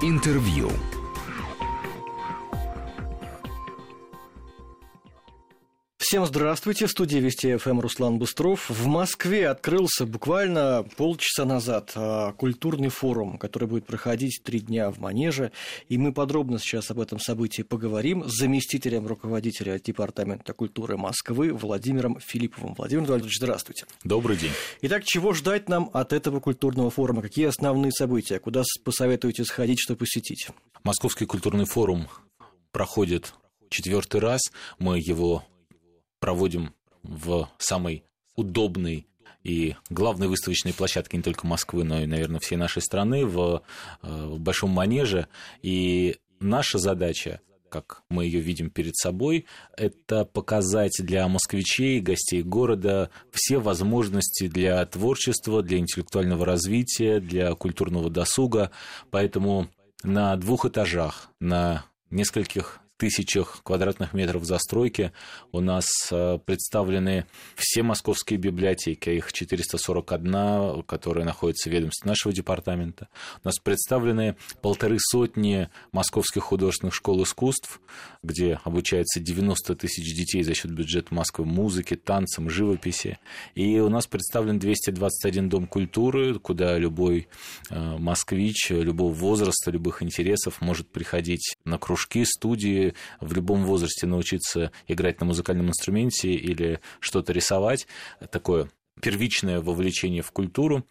Интервью. Всем здравствуйте. В студии Вести ФМ Руслан Быстров. В Москве открылся буквально полчаса назад а, культурный форум, который будет проходить три дня в Манеже. И мы подробно сейчас об этом событии поговорим с заместителем руководителя Департамента культуры Москвы Владимиром Филипповым. Владимир Владимирович, здравствуйте. Добрый день. Итак, чего ждать нам от этого культурного форума? Какие основные события? Куда посоветуете сходить, что посетить? Московский культурный форум проходит четвертый раз. Мы его проводим в самой удобной и главной выставочной площадке не только Москвы, но и, наверное, всей нашей страны в, э, в Большом Манеже. И наша задача как мы ее видим перед собой, это показать для москвичей, гостей города все возможности для творчества, для интеллектуального развития, для культурного досуга. Поэтому на двух этажах, на нескольких тысячах квадратных метров застройки у нас э, представлены все московские библиотеки, их 441, которые находятся в ведомстве нашего департамента. У нас представлены полторы сотни московских художественных школ искусств, где обучается 90 тысяч детей за счет бюджета Москвы музыке, танцам, живописи. И у нас представлен 221 дом культуры, куда любой э, москвич любого возраста, любых интересов может приходить на кружки, студии, в любом возрасте научиться играть на музыкальном инструменте или что-то рисовать, такое первичное вовлечение в культуру,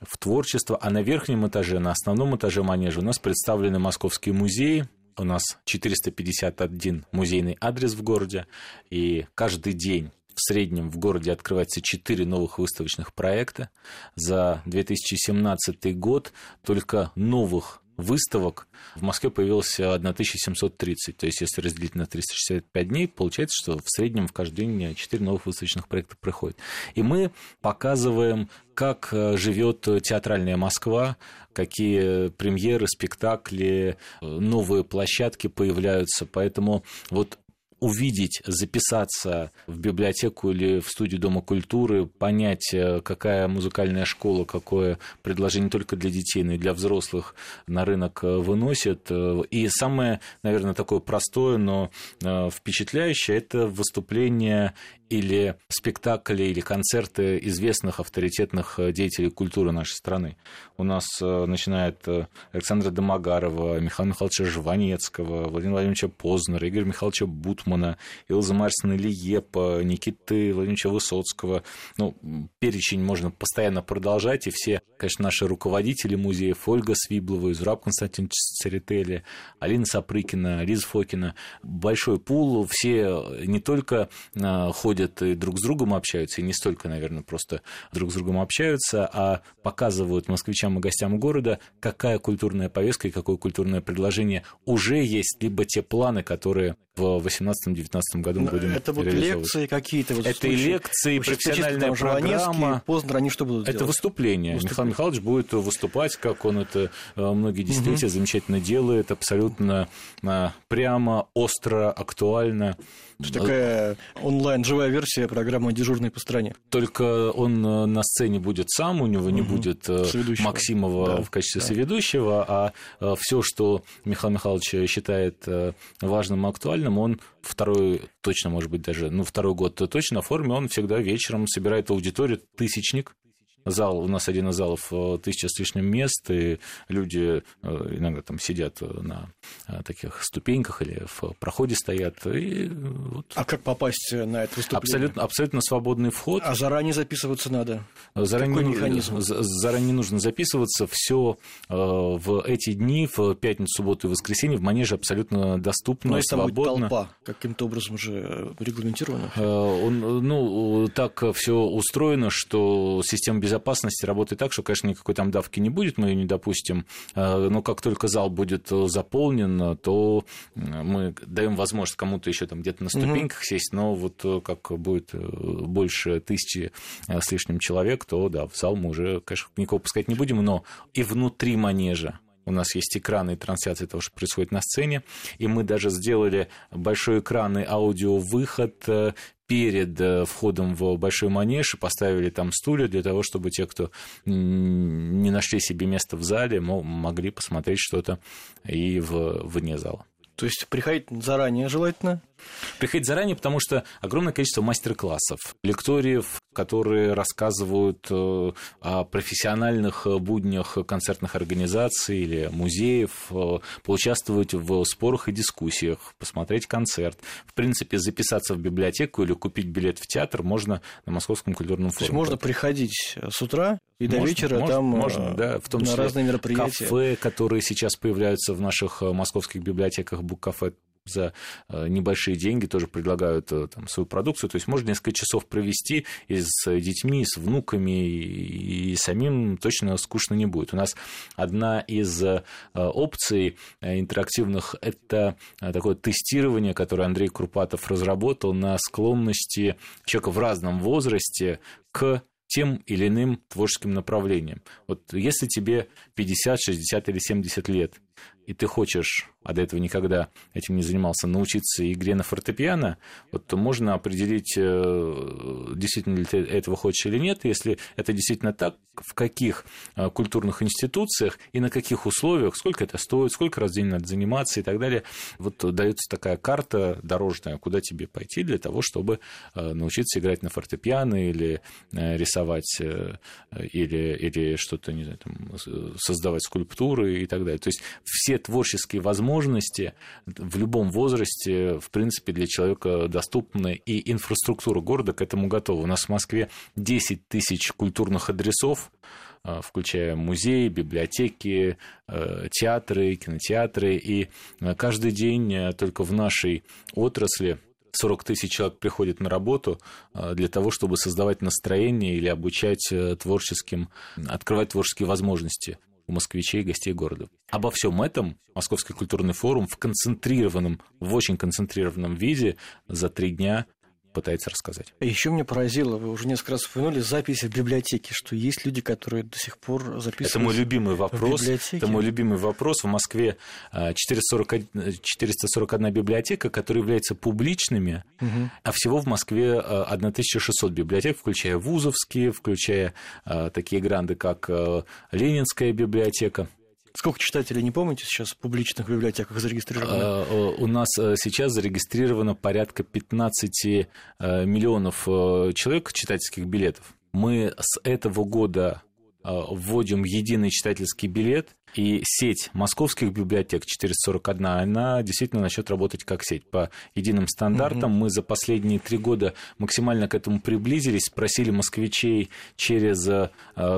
в творчество, а на верхнем этаже, на основном этаже манежа у нас представлены московские музеи, у нас 451 музейный адрес в городе, и каждый день в среднем в городе открывается 4 новых выставочных проекта. За 2017 год только новых выставок в Москве появилось 1730. То есть, если разделить на 365 дней, получается, что в среднем в каждый день 4 новых выставочных проекта проходит. И мы показываем, как э, живет театральная Москва, какие премьеры, спектакли, э, новые площадки появляются. Поэтому вот увидеть, записаться в библиотеку или в студию Дома культуры, понять, э, какая музыкальная школа, какое предложение не только для детей, но и для взрослых на рынок э, выносит. Э, и самое, наверное, такое простое, но впечатляющее – это выступление или спектакли, или концерты известных авторитетных деятелей культуры нашей страны. У нас начинает Александра Домогарова, Михаила Михайловича Жванецкого, Владимира Владимировича Познера, Игоря Михайловича Бутмана, Илза Марсина Лиепа, Никиты Владимировича Высоцкого. Ну, перечень можно постоянно продолжать, и все, конечно, наши руководители музеев, Ольга Свиблова, Изураб Константин Церетели, Алина Сапрыкина, Лиза Фокина. Большой пул, все не только ходят ходят и друг с другом общаются, и не столько, наверное, просто друг с другом общаются, а показывают москвичам и гостям города, какая культурная повестка и какое культурное предложение уже есть, либо те планы, которые в 2018-2019 году мы будем Это будут лекции какие-то? Вот это и лекции, профессиональная программа. Поздно они что будут Это делать? выступление. выступление. Михаил Михайлович будет выступать, как он это э, многие десятилетия угу. замечательно делает, абсолютно э, прямо, остро, актуально. Такая онлайн живая версия программы «Дежурный по стране». Только он э, на сцене будет сам, у него не угу. будет. Максимова да, в качестве да. соведущего, а все, что Михаил Михайлович считает важным и актуальным, профессиональным, он второй, точно, может быть, даже, ну, второй год точно в форме, он всегда вечером собирает аудиторию, тысячник, зал, у нас один из залов э, тысяча с лишним мест, и люди э, иногда там сидят на э, таких ступеньках или в проходе стоят. И вот. А как попасть на это выступление? Абсолютно, абсолютно свободный вход. А заранее записываться надо? Заранее, Какой механизм? Заранее нужно записываться. Все в эти дни, в пятницу, субботу и воскресенье в манеже абсолютно доступно, Но свободно. Там толпа каким-то образом же регламентирована? Он, ну, так все устроено, что система безопасности безопасности работает так, что, конечно, никакой там давки не будет, мы ее не допустим, э, но как только зал будет э, заполнен, то мы даем возможность кому-то еще там где-то на ступеньках угу. сесть, но вот э, как будет больше тысячи с лишним человек, то да, в зал мы уже, конечно, никого пускать не будем, но и внутри манежа у нас есть экраны и трансляции того, что происходит на сцене, и мы даже сделали большой экран и аудиовыход перед э, входом в Большой Манеж и поставили там стулья для того, чтобы те, кто не нашли себе место в зале, могли посмотреть что-то и в, вне зала. То есть приходить заранее желательно? Приходить заранее, потому что огромное количество мастер-классов, лекториев, которые рассказывают э, о профессиональных буднях концертных организаций или музеев, э, поучаствовать в спорах и дискуссиях, посмотреть концерт. В принципе, записаться в библиотеку или купить билет в театр можно на Московском культурном форуме. То есть можно приходить с утра и можно, до вечера можно, там можно, э, да, в том на числе разные мероприятия. Кафе, которые сейчас появляются в наших московских библиотеках, бук-кафе за э, небольшие деньги тоже предлагают э, там, свою продукцию. То есть можно несколько часов провести и с детьми, и с внуками, и, самим точно скучно не будет. У нас одна из э, опций интерактивных – это такое тестирование, которое Андрей Крупатов разработал на склонности человека в разном возрасте к тем или иным творческим направлениям. Вот если тебе 50, 60 или 70 лет, и ты хочешь, а до этого никогда этим не занимался, научиться игре на фортепиано, вот то можно определить, э, действительно ли ты этого хочешь или нет. Если это действительно так, в каких э, культурных институциях и на каких условиях, сколько это стоит, сколько раз в день надо заниматься и так далее. Вот дается такая карта дорожная, куда тебе пойти для того, чтобы э, научиться играть на фортепиано или рисовать или, или что-то, не знаю, там, создавать скульптуры и так далее. То есть все творческие возможности в любом возрасте, в принципе, для человека доступны, и инфраструктура города к этому готова. У нас в Москве 10 тысяч культурных адресов, а, включая музеи, библиотеки, э, театры, кинотеатры. И э, каждый день э, только в нашей отрасли 40 тысяч человек приходит на работу для того, чтобы создавать настроение или обучать творческим, открывать творческие возможности у москвичей и гостей города. Обо всем этом Московский культурный форум в концентрированном, в очень концентрированном виде за три дня пытается рассказать. Еще меня поразило, вы уже несколько раз упомянули записи в библиотеке, что есть люди, которые до сих пор записывают. Это мой любимый вопрос. Это мой любимый вопрос. В Москве 441, а, 441 библиотека, которые являются публичными, угу. а всего в Москве 1600 а, библиотек, включая вузовские, включая а, такие гранды, как Ленинская библиотека. Сколько читателей, не помните, сейчас в публичных библиотеках зарегистрировано? А, у нас э, сейчас зарегистрировано порядка 15 э, миллионов э, человек читательских билетов. Мы с этого года вводим единый читательский билет, и сеть московских библиотек 441, она действительно начнет работать как сеть. По единым стандартам угу. мы за последние три года максимально к этому приблизились, просили москвичей через э,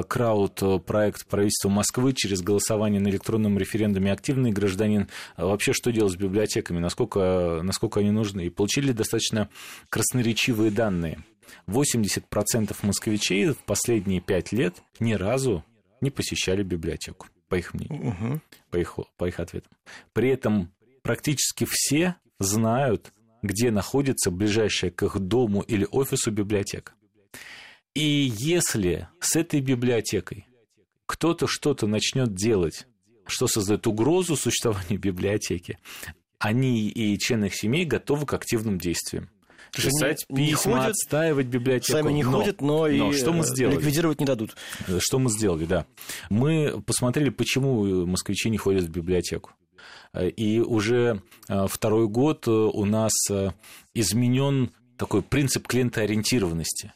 крауд-проект правительства Москвы, через голосование на электронном референдуме «Активный гражданин», э, вообще что делать с библиотеками, насколько, насколько они нужны. И получили достаточно красноречивые данные. 80% москвичей в последние пять лет ни разу не посещали библиотеку по их мнению, угу. по, их, по их ответам. При этом практически все знают, где находится ближайшая к их дому или офису библиотека. И если с этой библиотекой кто-то что-то начнет делать, что создает угрозу существованию библиотеки, они и члены их семей готовы к активным действиям писать не, письма, не ходят, отстаивать библиотеку. Сами не но, ходят, но, но и что мы сделали? ликвидировать не дадут. Что мы сделали, да. Мы посмотрели, почему москвичи не ходят в библиотеку. И уже э, второй год у нас э, изменен такой принцип клиентоориентированности,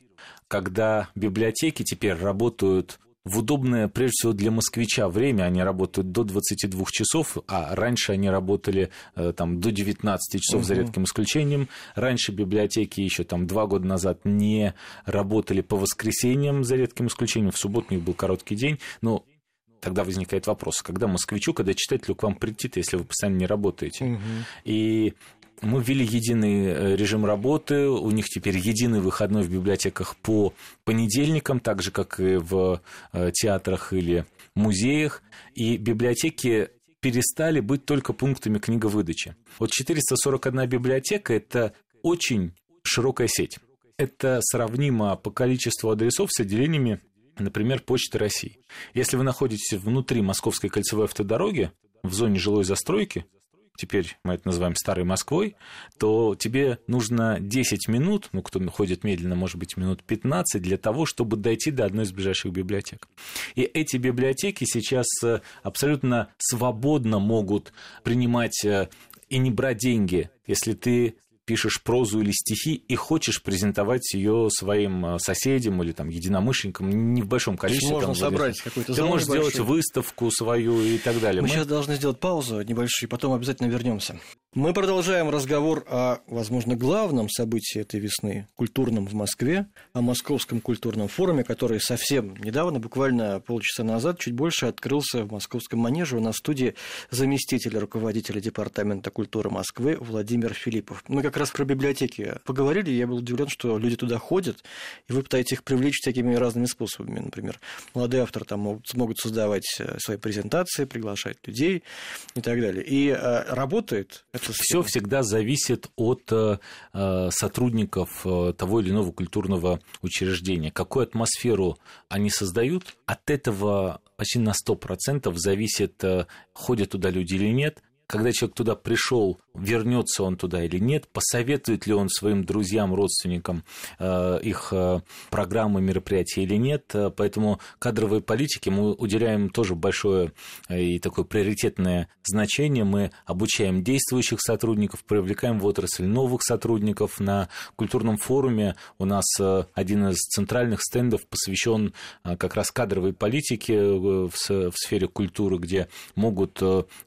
когда библиотеки теперь работают в удобное, прежде всего, для москвича время. Они работают до 22 часов, а раньше они работали э, там, до 19 часов, угу. за редким исключением. Раньше библиотеки еще там, два года назад не работали по воскресеньям, за редким исключением. В субботу у них был короткий день. Но тогда возникает вопрос, когда москвичу, когда читателю к вам прийти, если вы постоянно не работаете. Угу. И мы ввели единый э, режим работы, у них теперь единый выходной в библиотеках по понедельникам, так же, как и в э, театрах или музеях. И библиотеки перестали быть только пунктами книговыдачи. Вот 441 библиотека – это очень широкая сеть. Это сравнимо по количеству адресов с отделениями, например, Почты России. Если вы находитесь внутри Московской кольцевой автодороги, в зоне жилой застройки, теперь мы это называем Старой Москвой, то тебе нужно 10 минут, ну, кто ходит медленно, может быть, минут 15, для того, чтобы дойти до одной из ближайших библиотек. И эти библиотеки сейчас э, абсолютно свободно могут принимать э, и не брать деньги, если ты пишешь прозу или стихи и хочешь презентовать ее своим э, соседям или там единомышленникам не в большом количестве. Можно там, собрать какой-то Ты можешь сделать выставку свою и так далее. Мы, Мы сейчас должны сделать паузу небольшую, потом обязательно вернемся. Мы продолжаем разговор о, возможно, главном событии этой весны, культурном в Москве, о Московском культурном форуме, который совсем недавно, буквально полчаса назад, чуть больше открылся в Московском манеже. У нас в студии заместитель руководителя Департамента культуры Москвы Владимир Филиппов. Мы как раз про библиотеки поговорили, я был удивлен, что люди туда ходят, и вы пытаетесь их привлечь всякими разными способами. Например, молодые авторы там могут, смогут создавать э, свои презентации, приглашать людей и так далее. И э, работает все всегда зависит от э, э, сотрудников э, того или иного культурного учреждения. Какую атмосферу они создают, от этого почти на 100% зависит, ходят туда люди или нет, когда человек туда пришел, вернется он туда или нет, посоветует ли он своим друзьям, родственникам э, их э, программы, мероприятия или нет. Э, поэтому кадровой политике мы уделяем тоже большое и такое приоритетное значение. Мы обучаем действующих сотрудников, привлекаем в отрасль новых сотрудников. На культурном форуме у нас один из центральных стендов посвящен как раз кадровой политике в сфере культуры, где могут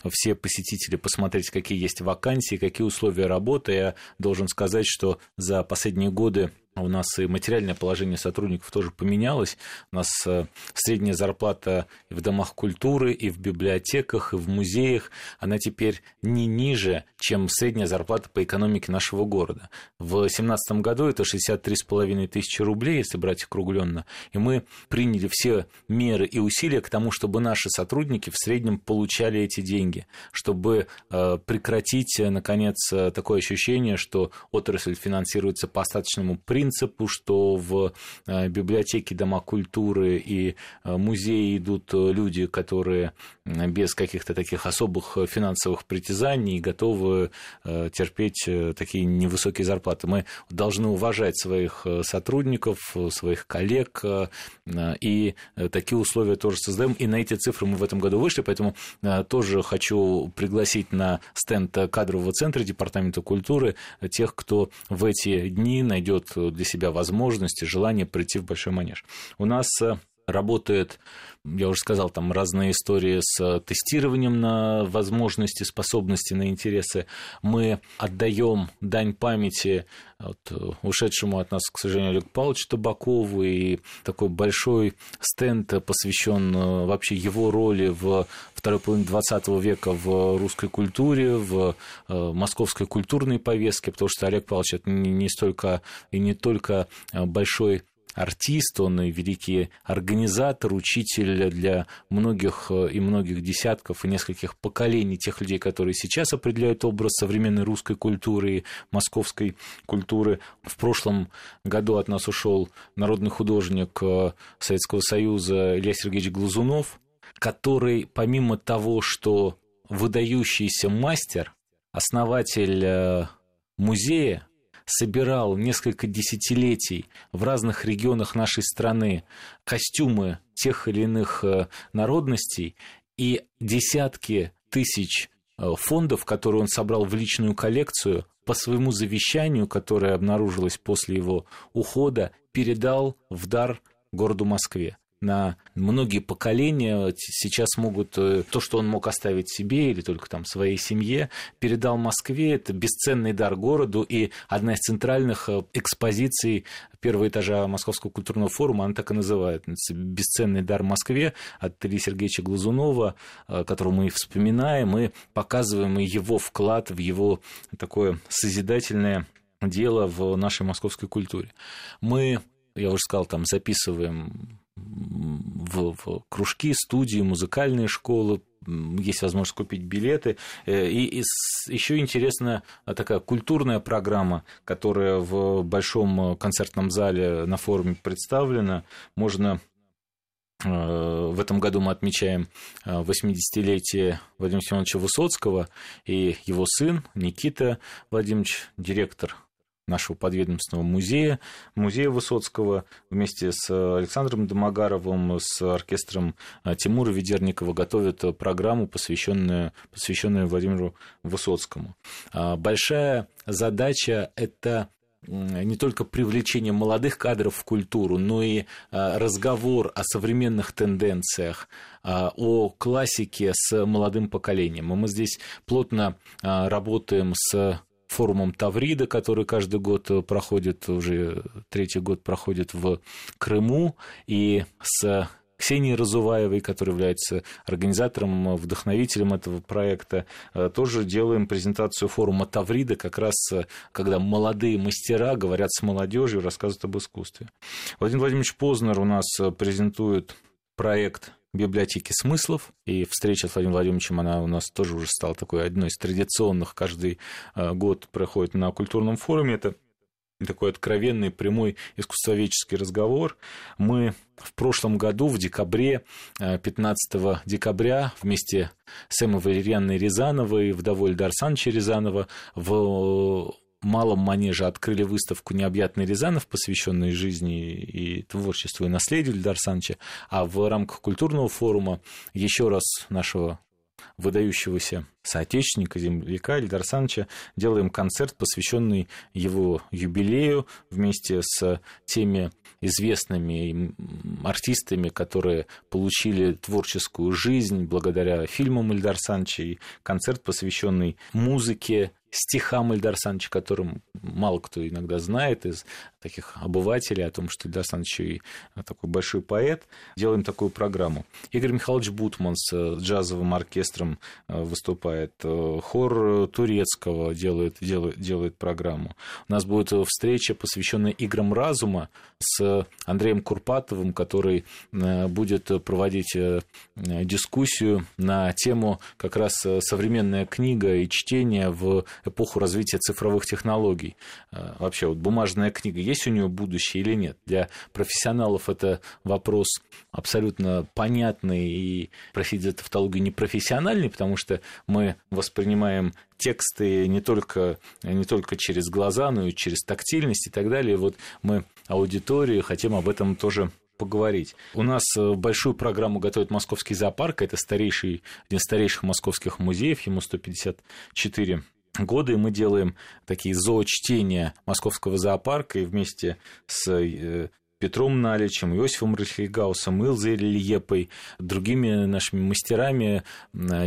все посетители можете посмотреть, какие есть вакансии, какие условия работы. Я должен сказать, что за последние годы у нас и материальное положение сотрудников тоже поменялось. У нас э, средняя зарплата и в домах культуры, и в библиотеках, и в музеях, она теперь не ниже, чем средняя зарплата по экономике нашего города. В 2017 году это 63,5 тысячи рублей, если брать округленно. И мы приняли все меры и усилия к тому, чтобы наши сотрудники в среднем получали эти деньги, чтобы э, прекратить, наконец, такое ощущение, что отрасль финансируется по остаточному принципу, принципу, что в э, библиотеке Дома культуры и э, музеи идут э, люди, которые без каких-то таких особых финансовых притязаний готовы терпеть такие невысокие зарплаты. Мы должны уважать своих сотрудников, своих коллег, и такие условия тоже создаем. И на эти цифры мы в этом году вышли, поэтому тоже хочу пригласить на стенд кадрового центра Департамента культуры тех, кто в эти дни найдет для себя возможности, желание прийти в большой манеж. У нас э, работает, я уже сказал, там разные истории с тестированием на возможности, способности, на интересы. Мы отдаем дань памяти вот, э, ушедшему от нас, к сожалению, Олегу Павловичу Табакову, и такой большой стенд посвящен э, вообще его роли в второй половине 20 века в русской культуре, в э, московской культурной повестке, потому что Олег Павлович это не столько и не только большой артист, он и великий организатор, учитель для многих э, и многих десятков и нескольких поколений тех людей, которые сейчас определяют образ современной русской культуры и московской культуры. В прошлом году от нас ушел народный художник э, Советского Союза Илья Сергеевич Глазунов, который помимо того, что выдающийся мастер, основатель э, музея, собирал несколько десятилетий в разных регионах нашей страны костюмы тех или иных э, народностей и десятки тысяч э, фондов, которые он собрал в личную коллекцию, по своему завещанию, которое обнаружилось после его ухода, передал в дар городу Москве на многие поколения сейчас могут э, то, что он мог оставить себе или только там своей семье, передал Москве. Это бесценный дар городу и одна из центральных э, экспозиций первого этажа Московского культурного форума, она так и называется. «Бесценный дар Москве» от Ильи Сергеевича Глазунова, э, которого мы вспоминаем, мы показываем его вклад в его такое созидательное дело в нашей московской культуре. Мы, я уже сказал, там записываем в, в кружки, студии, музыкальные школы, есть возможность купить билеты. Э, и, и еще интересная такая культурная программа, которая в большом концертном зале на форуме представлена. Можно в этом году мы отмечаем 80-летие Владимира Семеновича Высоцкого, и его сын Никита Владимирович, директор нашего подведомственного музея, музея Высоцкого, вместе с Александром Домогаровым, с оркестром э, Тимура Ведерникова готовят программу, посвященную, посвященную Владимиру Высоцкому. А, большая задача – это не только привлечение молодых кадров в культуру, но и а, разговор о современных тенденциях, а, о классике с молодым поколением. И мы здесь плотно работаем с форумом Таврида, который каждый год э, проходит, уже третий год проходит в Крыму, и с Ксенией Разуваевой, которая является организатором, вдохновителем этого проекта, э, тоже делаем презентацию форума Таврида, как раз э, когда молодые мастера говорят с молодежью, рассказывают об искусстве. Владимир Владимирович Познер у нас презентует проект библиотеки смыслов, и встреча с Владимиром Владимировичем, она у нас тоже уже стала такой одной из традиционных, каждый э, год проходит на культурном форуме, это такой откровенный, прямой искусствоведческий разговор. Мы в прошлом году, в декабре, 15 э, декабря, вместе с Эммой Валерьяной Рязановой, вдовой Ильдар Санча Рязанова, в малом манеже открыли выставку «Необъятный Рязанов», посвященную жизни и творчеству и наследию Ильдара Санча, а в рамках культурного форума еще раз нашего выдающегося соотечественника, земляка Ильдара Саныча, делаем концерт, посвященный его юбилею вместе с теми известными артистами, которые получили творческую жизнь благодаря фильмам Ильдар Санча, и концерт, посвященный музыке, стихам Ильдар Саныча, которым мало кто иногда знает из таких обывателей о том, что Ильдар Саныч и такой большой поэт. Делаем такую программу. Игорь Михайлович Бутман с э, джазовым оркестром э, выступает. Э, хор турецкого делает, делает, делает программу. У нас будет встреча, посвященная играм разума с Андреем Курпатовым, который будет проводить дискуссию на тему как раз современная книга и чтение в эпоху развития цифровых технологий. Вообще, вот бумажная книга есть есть у нее будущее или нет. Для профессионалов это вопрос абсолютно понятный и, простите за тавтологию, непрофессиональный, потому что мы воспринимаем тексты не только, не только через глаза, но и через тактильность и так далее. Вот мы аудиторию хотим об этом тоже поговорить. У нас э, большую программу готовит Московский зоопарк. Это старейший, один из старейших московских музеев, ему 154 годы, мы делаем такие зоочтения Московского зоопарка, и вместе с э, Петром Наличем, Иосифом Рахигаусом, Илзой Лиепой, другими нашими мастерами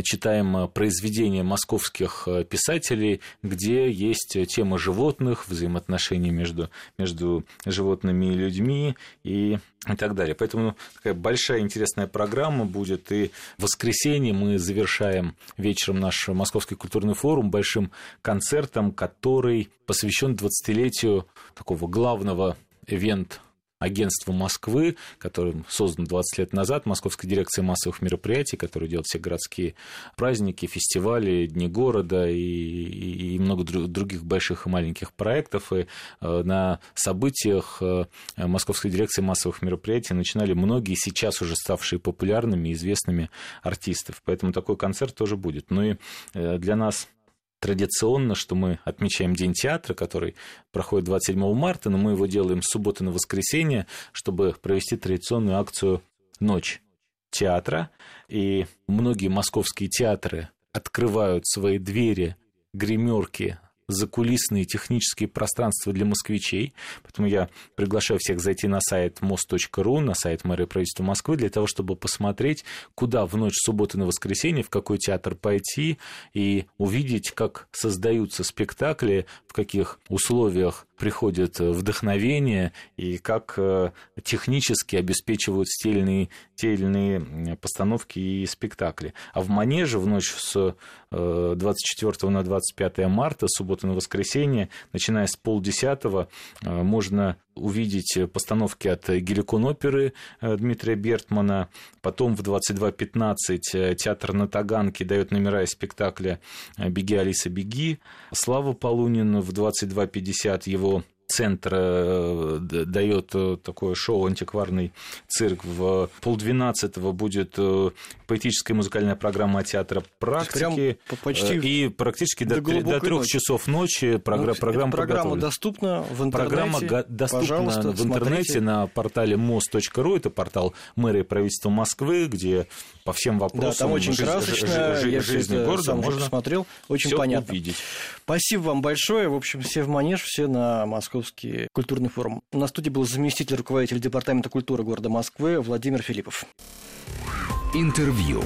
читаем произведения московских э, писателей, где есть тема животных, взаимоотношений между, между животными и людьми и, и так далее. Поэтому такая большая интересная программа будет. И в воскресенье мы завершаем вечером наш Московский культурный форум большим концертом, который посвящен 20-летию такого главного ивент агентство Москвы, которое создано 20 лет назад, Московская дирекция массовых мероприятий, которая делает все городские праздники, фестивали, дни города и, и много других больших и маленьких проектов. И э, на событиях э, Московской дирекции массовых мероприятий начинали многие сейчас уже ставшие популярными и известными артистов. Поэтому такой концерт тоже будет. Ну и э, для нас традиционно, что мы отмечаем День театра, который проходит 27 марта, но мы его делаем с субботы на воскресенье, чтобы провести традиционную акцию «Ночь театра». И многие московские театры открывают свои двери, гримерки закулисные технические пространства для москвичей. Поэтому я приглашаю всех зайти на сайт мост.ру, на сайт мэрии правительства Москвы, для того, чтобы посмотреть, куда в ночь субботы на воскресенье, в какой театр пойти и увидеть, как создаются спектакли, в каких условиях приходит вдохновение и как э, технически обеспечивают те или постановки и спектакли. А в Манеже в ночь с 24 э, на 25 марта, суббота на воскресенье, начиная с полдесятого, э, можно увидеть постановки от Геликон оперы Дмитрия Бертмана. Потом в 22.15 театр на Таганке дает номера из спектакля «Беги, Алиса, беги». Слава Полунин в 22.50 его центр э, дает э, такое шоу «Антикварный цирк». В полдвенадцатого будет э, поэтическая музыкальная программа театра практики. Почти и практически до, до, трех часов ночи программа, ну, программа Программа доступна в интернете. Программа доступна в интернете смотрите. на портале мост.ру. Это портал мэрии правительства Москвы, где по всем вопросам да, там очень жизнь, красочно, жизнь, я жизни города сам можно посмотрел, очень понятно. увидеть. Спасибо вам большое. В общем, все в манеж, все на Московский культурный форум. На студии был заместитель руководителя Департамента культуры города Москвы Владимир Филиппов. Интервью.